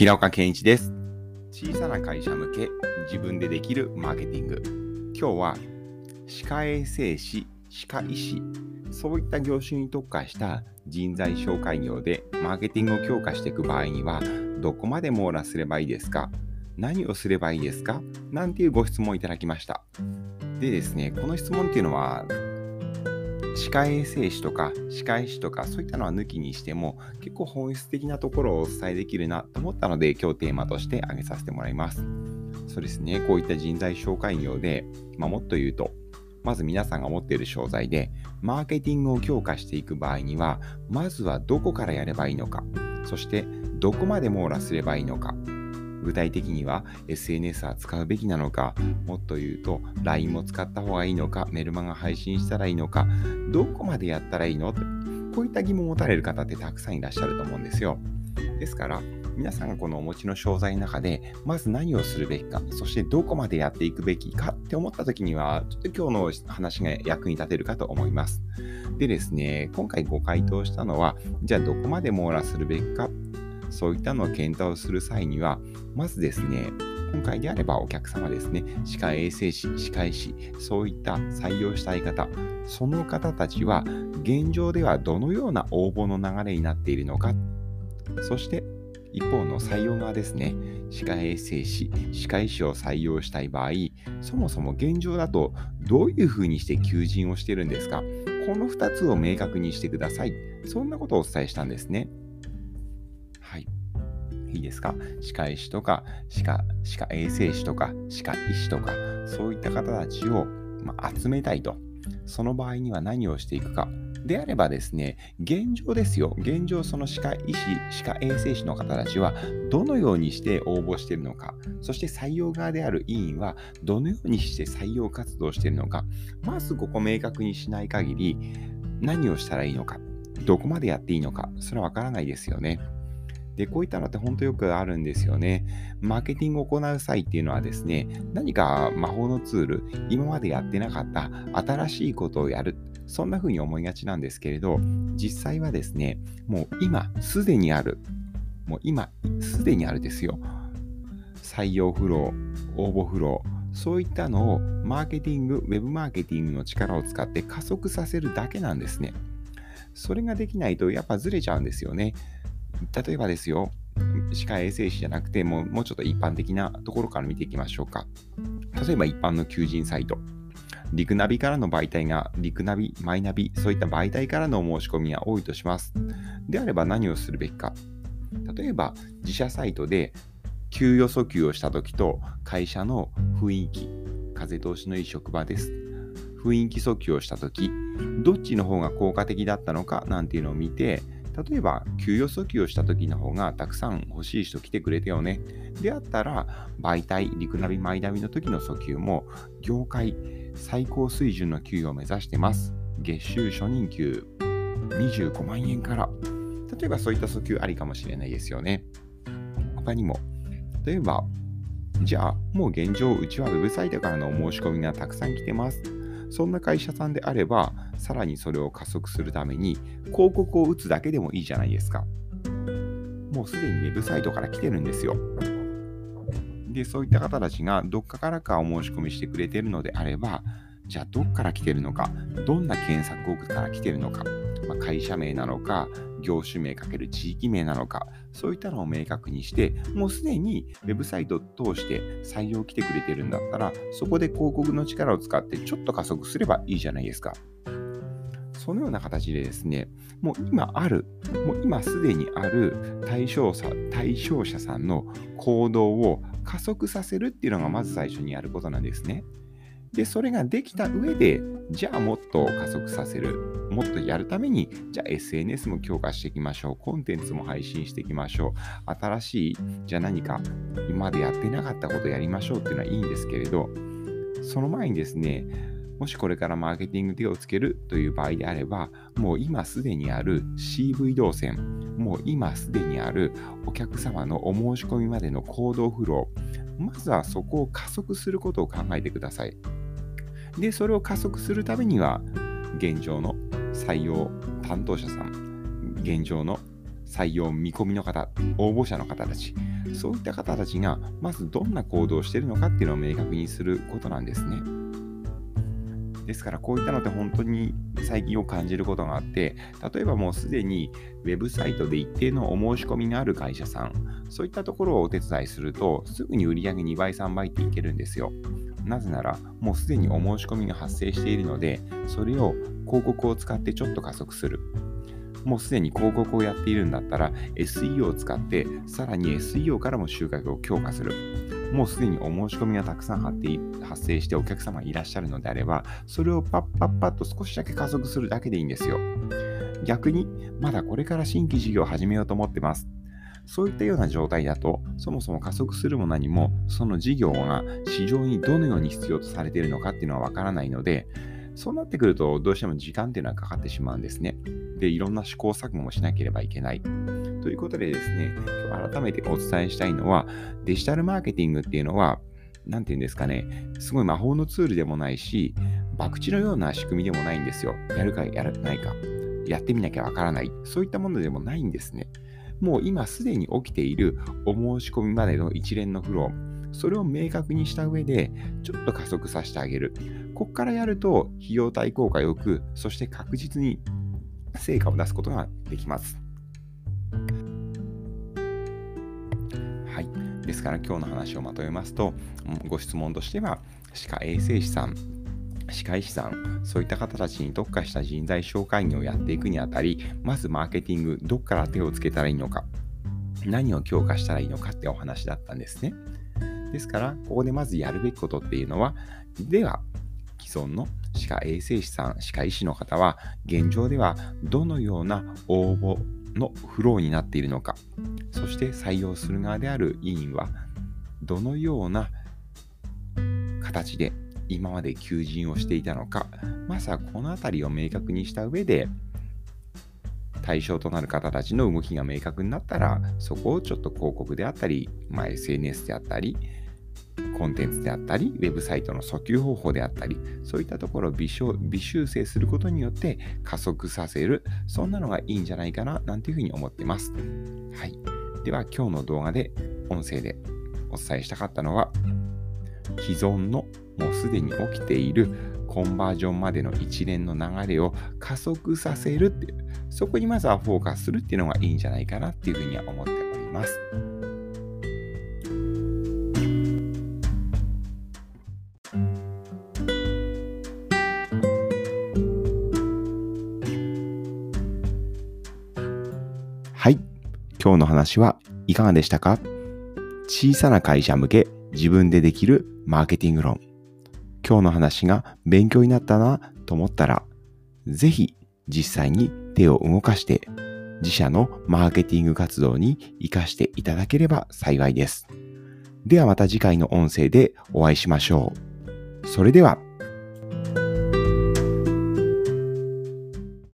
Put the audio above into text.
平岡健一です。小さな会社向け自分でできるマーケティング。今日は歯科衛生士、歯科医師、そういった業種に特化した人材紹介業でマーケティングを強化していく場合にはどこまで網羅すればいいですか？何をすればいいですか？なんていうご質問をいただきました。でですね、この質問っていうのは歯科衛生士とか歯科医師とかそういったのは抜きにしても結構本質的なところをお伝えできるなと思ったので今日テーマとして挙げさせてもらいます。そうですね、こういった人材紹介業で、まあ、もっと言うとまず皆さんが持っている商材でマーケティングを強化していく場合にはまずはどこからやればいいのかそしてどこまで網羅すればいいのか具体的には SNS は使うべきなのか、もっと言うと LINE も使った方がいいのか、メルマガ配信したらいいのか、どこまでやったらいいのこういった疑問を持たれる方ってたくさんいらっしゃると思うんですよ。ですから、皆さんがこのお持ちの商材の中で、まず何をするべきか、そしてどこまでやっていくべきかって思った時には、ちょっと今日の話が役に立てるかと思います。でですね、今回ご回答したのは、じゃあどこまで網羅するべきかそういったのを検討する際には、まずですね、今回であればお客様ですね、歯科衛生士、歯科医師、そういった採用したい方、その方たちは現状ではどのような応募の流れになっているのか、そして一方の採用側ですね、歯科衛生士、歯科医師を採用したい場合、そもそも現状だとどういうふうにして求人をしてるんですかこの2つを明確にしてください。そんなことをお伝えしたんですね。いいですか？歯科医師とか歯科歯科衛生士とか歯科医師とかそういった方たちを、まあ、集めたいと。その場合には何をしていくか。であればですね現状ですよ。現状その歯科医師歯科衛生士の方たちはどのようにして応募しているのか。そして採用側である委員はどのようにして採用活動しているのか。まずここ明確にしない限り何をしたらいいのか。どこまでやっていいのか。それはわからないですよね。で、こういったのって本当よくあるんですよね。マーケティングを行う際っていうのはですね、何か魔法のツール、今までやってなかった新しいことをやる。そんな風に思いがちなんですけれど、実際はですね、もう今すでにある。もう今すでにあるですよ。採用フロー、応募フロー、そういったのをマーケティング、ウェブマーケティングの力を使って加速させるだけなんですね。それができないとやっぱずれちゃうんですよね。例えばですよ、歯科衛生士じゃなくてもう、もうちょっと一般的なところから見ていきましょうか。例えば一般の求人サイト。リクナビからの媒体が、リクナビ、マイナビ、そういった媒体からの申し込みが多いとします。であれば何をするべきか。例えば、自社サイトで給与訴求をしたときと会社の雰囲気、風通しのいい職場です。雰囲気訴求をしたとき、どっちの方が効果的だったのかなんていうのを見て、例えば、給与訴求をした時の方がたくさん欲しい人来てくれたよね。であったら、媒体、リクナビ、マイナビの時の訴求も、業界最高水準の給与を目指してます。月収初任給25万円から。例えばそういった訴求ありかもしれないですよね。他にも、例えば、じゃあ、もう現状、うちはウェブサイトからのお申し込みがたくさん来てます。そんな会社さんであれば、さらにそれを加速するために、広告を打つだけでもいいじゃないですか。もうすでにウェブサイトから来てるんですよ。で、そういった方たちがどっかからかお申し込みしてくれてるのであれば、じゃあどっから来てるのか、どんな検索語から来てるのか、まあ、会社名なのか、業種名かける地域名なのか、そういったのを明確にして、もうすでにウェブサイトを通して採用来てくれてるんだったら、そこで広告の力を使ってちょっと加速すればいいじゃないですか。そのような形でですね、もう今ある、もう今すでにある対象者対象者さんの行動を加速させるっていうのがまず最初にやることなんですね。で、それができた上で、じゃあもっと加速させる。もっとやるために、じゃあ SNS も強化していきましょう。コンテンツも配信していきましょう。新しい、じゃあ何か今までやってなかったことやりましょうっていうのはいいんですけれど、その前にですね、もしこれからマーケティング手をつけるという場合であれば、もう今すでにある CV 動線、もう今すでにあるお客様のお申し込みまでの行動フロー、まずはそこを加速することを考えてください。で、それを加速するためには、現状の採用担当者さん、現状の採用見込みの方、応募者の方たち、そういった方たちがまずどんな行動をしているのかっていうのを明確にすることなんですね。ですからこういったのって本当に最近を感じることがあって例えばもうすでにウェブサイトで一定のお申し込みがある会社さんそういったところをお手伝いするとすぐに売り上げ2倍3倍っていけるんですよなぜならもうすでにお申し込みが発生しているのでそれを広告を使ってちょっと加速するもうすでに広告をやっているんだったら SEO を使ってさらに SEO からも収穫を強化するもうすでにお申し込みがたくさん発生してお客様いらっしゃるのであれば、それをパッパッパッと少しだけ加速するだけでいいんですよ。逆に、まだこれから新規事業を始めようと思ってます。そういったような状態だと、そもそも加速するも何も、その事業が市場にどのように必要とされているのかっていうのはわからないので、そうなってくると、どうしても時間っていうのはかかってしまうんですね。で、いろんな試行錯誤もしなければいけない。ということでですね、今日改めてお伝えしたいのは、デジタルマーケティングっていうのは、何て言うんですかね、すごい魔法のツールでもないし、博打のような仕組みでもないんですよ。やるかやらないか、やってみなきゃわからない、そういったものでもないんですね。もう今すでに起きているお申し込みまでの一連のフロー、それを明確にした上で、ちょっと加速させてあげる。ここからやると、費用対効果よく、そして確実に成果を出すことができます。はい。ですから今日の話をまとめますと、ご質問としては、歯科衛生士さん、歯科医師さん、そういった方たちに特化した人材紹介業をやっていくにあたり、まずマーケティング、どっから手をつけたらいいのか、何を強化したらいいのかってお話だったんですね。ですから、ここでまずやるべきことっていうのは、では、既存の歯科衛生士さん、歯科医師の方は、現状ではどのような応募のフローになっているのか、そして採用する側である委員は、どのような形で今まで求人をしていたのか、まずはこの辺りを明確にした上で、対象となる方たちの動きが明確になったら、そこをちょっと広告であったり、まあ、SNS であったり、コンテンツであったり、ウェブサイトの訴求方法であったり、そういったところを微修正することによって加速させる、そんなのがいいんじゃないかな、なんていうふうに思ってます。はい。では、今日の動画で、音声でお伝えしたかったのは、既存のもうすでに起きているコンバージョンまでの一連の流れを加速させるっていう、そこにまずはフォーカスするっていうのがいいんじゃないかなっていうふうには思っております。はい。今日の話はいかがでしたか？小さな会社向け自分でできるマーケティング論。今日の話が勉強になったなと思ったら、ぜひ実際に手を動かして自社のマーケティング活動に活かしていただければ幸いです。ではまた次回の音声でお会いしましょう。それでは。